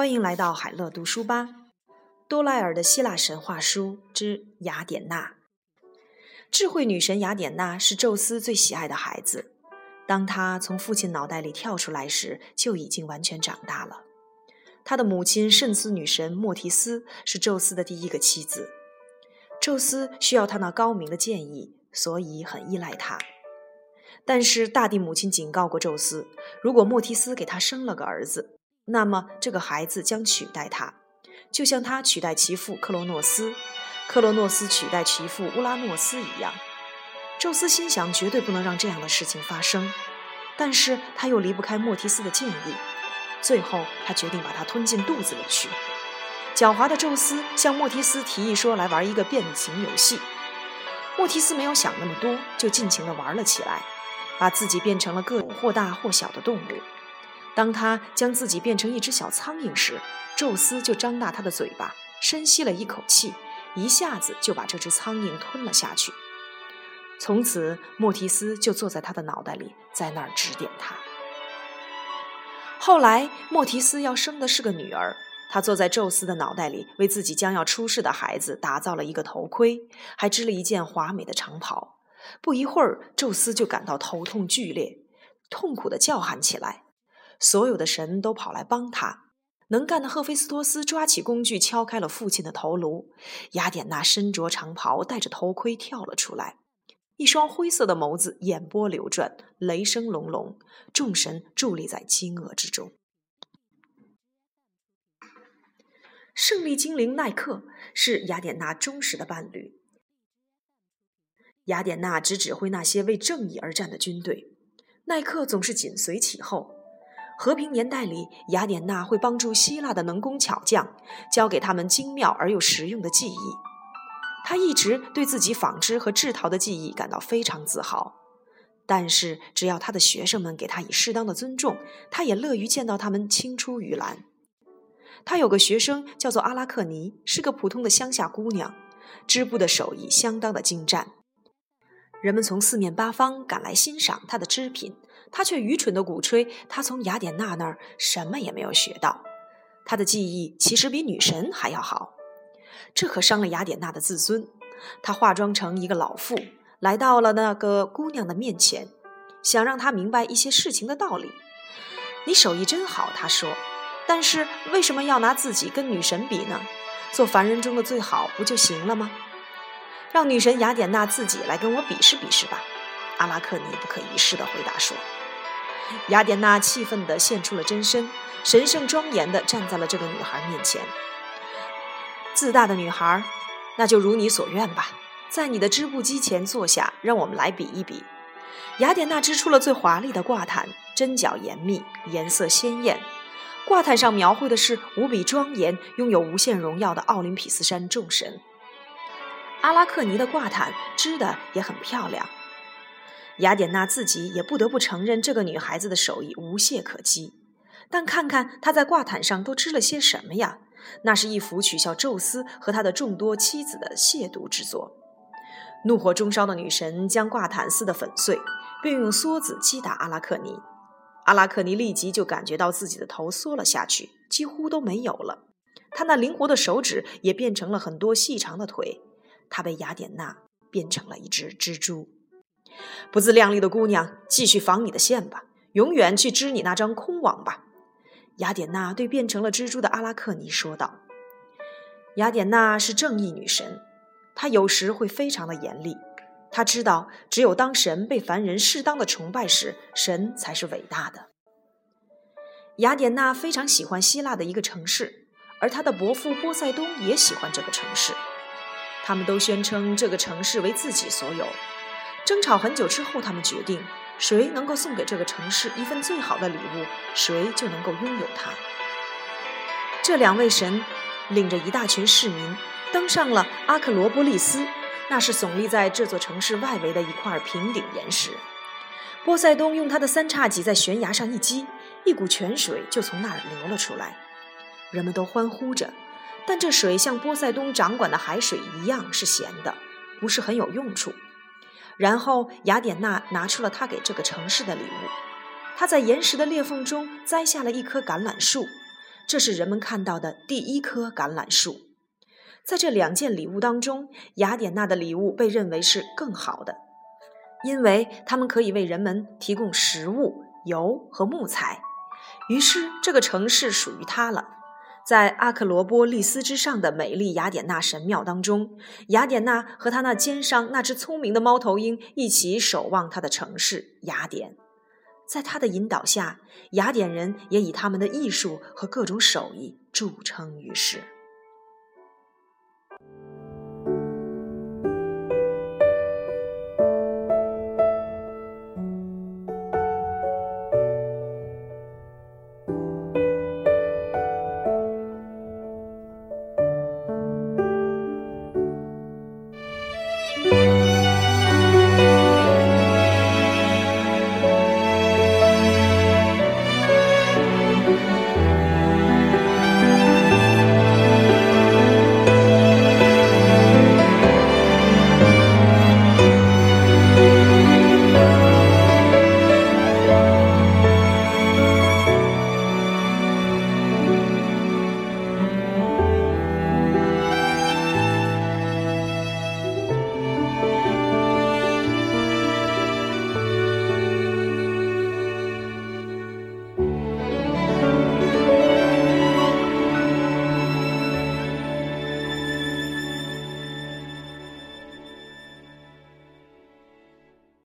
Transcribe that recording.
欢迎来到海乐读书吧。多莱尔的希腊神话书之雅典娜。智慧女神雅典娜是宙斯最喜爱的孩子。当她从父亲脑袋里跳出来时，就已经完全长大了。她的母亲圣斯女神莫提斯是宙斯的第一个妻子。宙斯需要她那高明的建议，所以很依赖她。但是大地母亲警告过宙斯，如果莫提斯给他生了个儿子，那么这个孩子将取代他，就像他取代其父克罗诺斯，克罗诺斯取代其父乌拉诺斯一样。宙斯心想，绝对不能让这样的事情发生，但是他又离不开莫提斯的建议，最后他决定把他吞进肚子里去。狡猾的宙斯向莫提斯提议说：“来玩一个变形游戏。”莫提斯没有想那么多，就尽情地玩了起来，把自己变成了各种或大或小的动物。当他将自己变成一只小苍蝇时，宙斯就张大他的嘴巴，深吸了一口气，一下子就把这只苍蝇吞了下去。从此，莫提斯就坐在他的脑袋里，在那儿指点他。后来，莫提斯要生的是个女儿，他坐在宙斯的脑袋里，为自己将要出世的孩子打造了一个头盔，还织了一件华美的长袍。不一会儿，宙斯就感到头痛剧烈，痛苦地叫喊起来。所有的神都跑来帮他。能干的赫菲斯托斯抓起工具，敲开了父亲的头颅。雅典娜身着长袍，戴着头盔跳了出来，一双灰色的眸子，眼波流转，雷声隆隆。众神伫立在惊愕之中。胜利精灵奈克是雅典娜忠实的伴侣。雅典娜只指挥那些为正义而战的军队，奈克总是紧随其后。和平年代里，雅典娜会帮助希腊的能工巧匠，教给他们精妙而又实用的技艺。他一直对自己纺织和制陶的技艺感到非常自豪。但是，只要他的学生们给他以适当的尊重，他也乐于见到他们青出于蓝。他有个学生叫做阿拉克尼，是个普通的乡下姑娘，织布的手艺相当的精湛。人们从四面八方赶来欣赏他的织品，他却愚蠢地鼓吹他从雅典娜那儿什么也没有学到。他的技艺其实比女神还要好，这可伤了雅典娜的自尊。她化妆成一个老妇，来到了那个姑娘的面前，想让她明白一些事情的道理。你手艺真好，她说，但是为什么要拿自己跟女神比呢？做凡人中的最好不就行了吗？让女神雅典娜自己来跟我比试比试吧，阿拉克尼不可一世地回答说。雅典娜气愤地现出了真身，神圣庄严地站在了这个女孩面前。自大的女孩，那就如你所愿吧，在你的织布机前坐下，让我们来比一比。雅典娜织出了最华丽的挂毯，针脚严密，颜色鲜艳。挂毯上描绘的是无比庄严、拥有无限荣耀的奥林匹斯山众神。阿拉克尼的挂毯织的也很漂亮，雅典娜自己也不得不承认这个女孩子的手艺无懈可击。但看看她在挂毯上都织了些什么呀？那是一幅取笑宙斯和他的众多妻子的亵渎之作。怒火中烧的女神将挂毯撕得粉碎，并用梭子击打阿拉克尼。阿拉克尼立即就感觉到自己的头缩了下去，几乎都没有了。他那灵活的手指也变成了很多细长的腿。她被雅典娜变成了一只蜘蛛。不自量力的姑娘，继续纺你的线吧，永远去织你那张空网吧。雅典娜对变成了蜘蛛的阿拉克尼说道：“雅典娜是正义女神，她有时会非常的严厉。她知道，只有当神被凡人适当的崇拜时，神才是伟大的。”雅典娜非常喜欢希腊的一个城市，而她的伯父波塞冬也喜欢这个城市。他们都宣称这个城市为自己所有。争吵很久之后，他们决定，谁能够送给这个城市一份最好的礼物，谁就能够拥有它。这两位神领着一大群市民登上了阿克罗波利斯，那是耸立在这座城市外围的一块平顶岩石。波塞冬用他的三叉戟在悬崖上一击，一股泉水就从那儿流了出来。人们都欢呼着。但这水像波塞冬掌管的海水一样是咸的，不是很有用处。然后雅典娜拿出了她给这个城市的礼物，她在岩石的裂缝中栽下了一棵橄榄树，这是人们看到的第一棵橄榄树。在这两件礼物当中，雅典娜的礼物被认为是更好的，因为它们可以为人们提供食物、油和木材。于是，这个城市属于她了。在阿克罗波利斯之上的美丽雅典娜神庙当中，雅典娜和她那肩上那只聪明的猫头鹰一起守望她的城市雅典。在她的引导下，雅典人也以他们的艺术和各种手艺著称于世。